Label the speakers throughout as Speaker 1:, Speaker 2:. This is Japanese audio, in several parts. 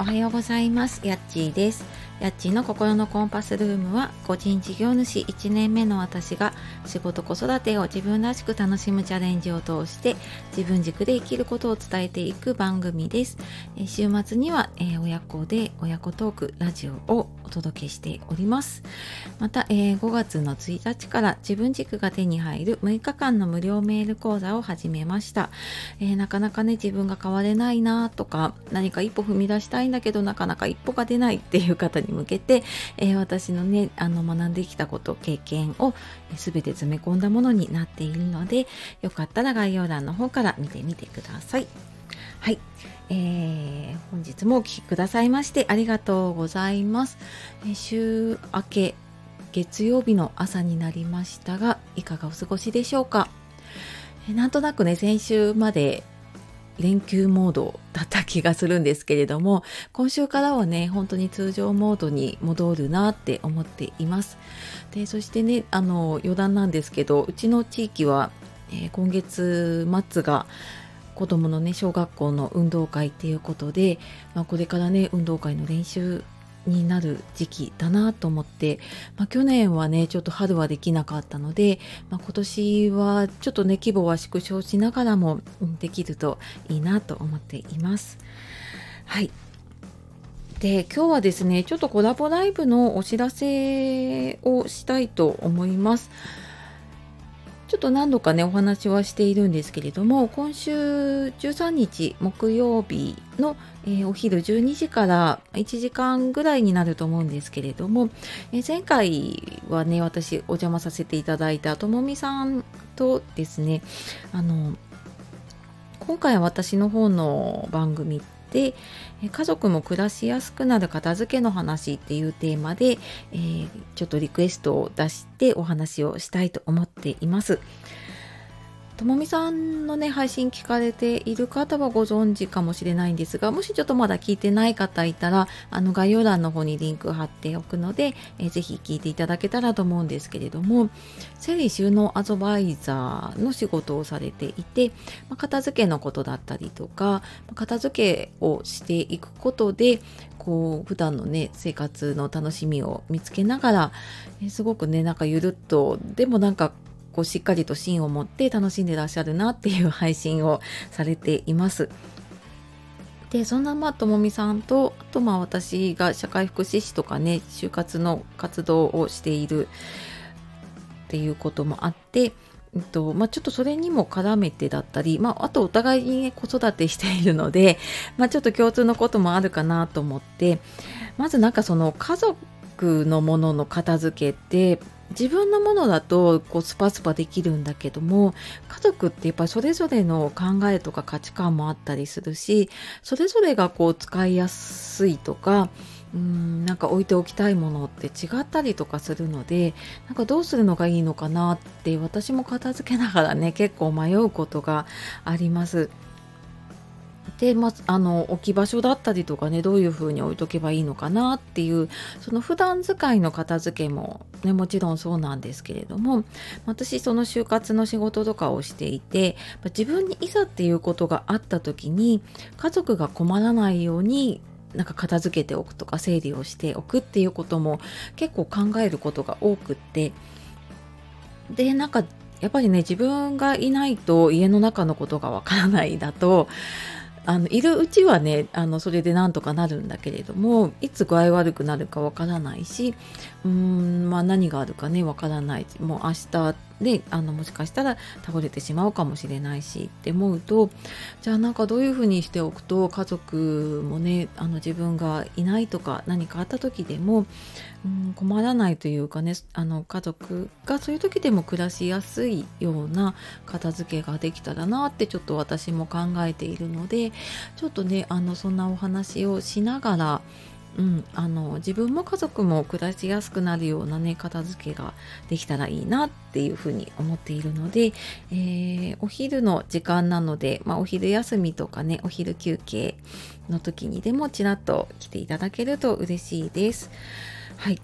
Speaker 1: おはようございます。やっちーです。やっちーの心のコンパスルームは個人事業主1年目の私が仕事子育てを自分らしく楽しむチャレンジを通して自分軸で生きることを伝えていく番組です。週末には、親子で親子トークラジオをお届けしております。また、5月の1日から自分軸が手に入る6日間の無料メール講座を始めました、なかなかね自分が変われないなとか何か一歩踏み出したいんだけどなかなか一歩が出ないっていう方にに向けて、えー、私のねあの学んできたこと経験を全て詰め込んだものになっているのでよかったら概要欄の方から見てみてください。はい、えー、本日もお聴きくださいましてありがとうございます。週明け月曜日の朝になりましたがいかがお過ごしでしょうか。なんとなくね先週まで連休モードだった気がするんですけれども今週からはね本当に通常モードに戻るなって思っています。でそしてねあの余談なんですけどうちの地域は、えー、今月末が子供のね小学校の運動会っていうことで、まあ、これからね運動会の練習になる時期だなと思って、まあ、去年はねちょっと春はできなかったので、まあ、今年はちょっとね規模は縮小しながらもできるといいなと思っています。はいで今日はですねちょっとコラボライブのお知らせをしたいと思います。ちょっと何度かねお話はしているんですけれども今週13日木曜日の、えー、お昼12時から1時間ぐらいになると思うんですけれども、えー、前回はね私お邪魔させていただいたともみさんとですねあの今回は私の方の番組ってで家族も暮らしやすくなる片付けの話っていうテーマで、えー、ちょっとリクエストを出してお話をしたいと思っています。ともみさんのね配信聞かれている方はご存知かもしれないんですがもしちょっとまだ聞いてない方いたらあの概要欄の方にリンク貼っておくので、えー、ぜひ聞いていただけたらと思うんですけれども整理収納アドバイザーの仕事をされていて、まあ、片付けのことだったりとか片付けをしていくことでこう普段のね生活の楽しみを見つけながら、えー、すごくねなんかゆるっとでもなんかこうしっかりと芯を持って楽しんでらっしゃるなっていう配信をされています。でそんなまあともみさんとあとまあ私が社会福祉士とかね就活の活動をしているっていうこともあって、えっとまあ、ちょっとそれにも絡めてだったり、まあ、あとお互いに、ね、子育てしているので、まあ、ちょっと共通のこともあるかなと思ってまずなんかその家族のものの片付けって自分のものだとこうスパスパできるんだけども家族ってやっぱりそれぞれの考えとか価値観もあったりするしそれぞれがこう使いやすいとかうんなんか置いておきたいものって違ったりとかするのでなんかどうするのがいいのかなって私も片付けながらね結構迷うことがあります。で、まあ、あの置き場所だったりとかねどういうふうに置いとけばいいのかなっていうその普段使いの片付けも、ね、もちろんそうなんですけれども私その就活の仕事とかをしていて自分にいざっていうことがあった時に家族が困らないようになんか片付けておくとか整理をしておくっていうことも結構考えることが多くってでなんかやっぱりね自分がいないと家の中のことがわからないだとあのいるうちはねあのそれでなんとかなるんだけれどもいつ具合悪くなるかわからないしうーん、まあ、何があるかねわからない。もう明日であのもしかしたら倒れてしまうかもしれないしって思うとじゃあなんかどういうふうにしておくと家族もねあの自分がいないとか何かあった時でも、うん、困らないというかねあの家族がそういう時でも暮らしやすいような片付けができたらなってちょっと私も考えているのでちょっとねあのそんなお話をしながらうん、あの自分も家族も暮らしやすくなるようなね片付けができたらいいなっていうふうに思っているので、えー、お昼の時間なので、まあ、お昼休みとかねお昼休憩の時にでもちらっと来ていただけると嬉しいです。はい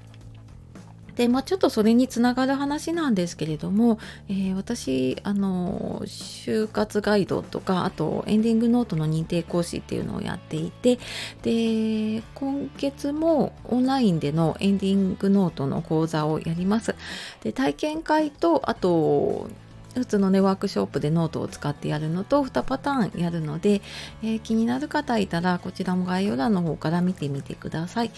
Speaker 1: で、まあ、ちょっとそれにつながる話なんですけれども、えー、私あの就活ガイドとかあとエンディングノートの認定講師っていうのをやっていてで今月もオンラインでのエンディングノートの講座をやります。で体験会とあと普通のねワークショップでノートを使ってやるのと2パターンやるので、えー、気になる方いたらこちらも概要欄の方から見てみてください。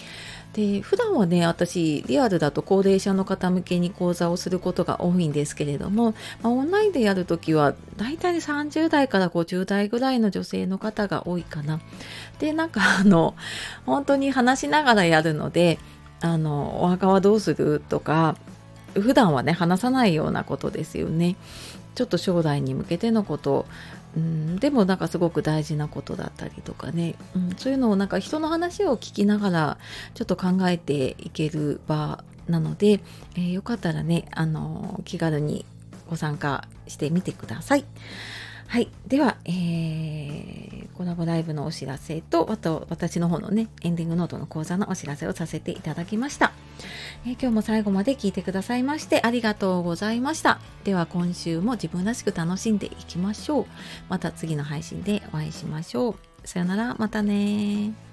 Speaker 1: で普段はね私リアルだと高齢者の方向けに講座をすることが多いんですけれども、まあ、オンラインでやるときはだいたい30代から50代ぐらいの女性の方が多いかな。でなんかあの本当に話しながらやるのであのお墓はどうするとか普段はね話さないようなことですよね。ちょっと将来に向けてのことうん、でもなんかすごく大事なことだったりとかね、うん、そういうのをなんか人の話を聞きながらちょっと考えていける場なので、えー、よかったらね、あの気軽にご参加してみてください。はい。では、えー、コラボライブのお知らせと、あと私の方のね、エンディングノートの講座のお知らせをさせていただきました。え、今日も最後まで聞いてくださいましてありがとうございました。では今週も自分らしく楽しんでいきましょう。また次の配信でお会いしましょう。さよなら、またね